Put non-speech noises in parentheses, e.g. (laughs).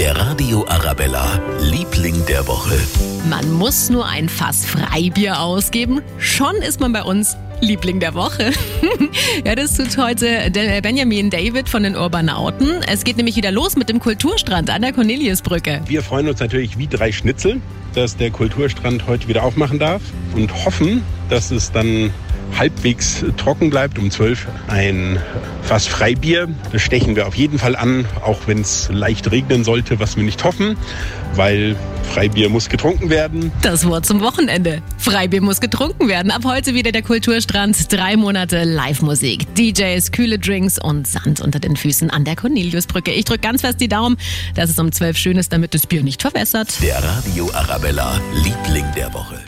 Der Radio Arabella, Liebling der Woche. Man muss nur ein Fass Freibier ausgeben, schon ist man bei uns Liebling der Woche. (laughs) ja, das tut heute der Benjamin David von den Urbanauten. Es geht nämlich wieder los mit dem Kulturstrand an der Corneliusbrücke. Wir freuen uns natürlich wie drei Schnitzel, dass der Kulturstrand heute wieder aufmachen darf und hoffen, dass es dann halbwegs trocken bleibt. Um 12 ein Fass Freibier. Das stechen wir auf jeden Fall an, auch wenn es leicht regnen sollte, was wir nicht hoffen, weil Freibier muss getrunken werden. Das Wort zum Wochenende. Freibier muss getrunken werden. Ab heute wieder der Kulturstrand. Drei Monate Live-Musik, DJs, kühle Drinks und Sand unter den Füßen an der Corneliusbrücke. Ich drücke ganz fest die Daumen, dass es um 12 schön ist, damit das Bier nicht verwässert. Der Radio Arabella, Liebling der Woche.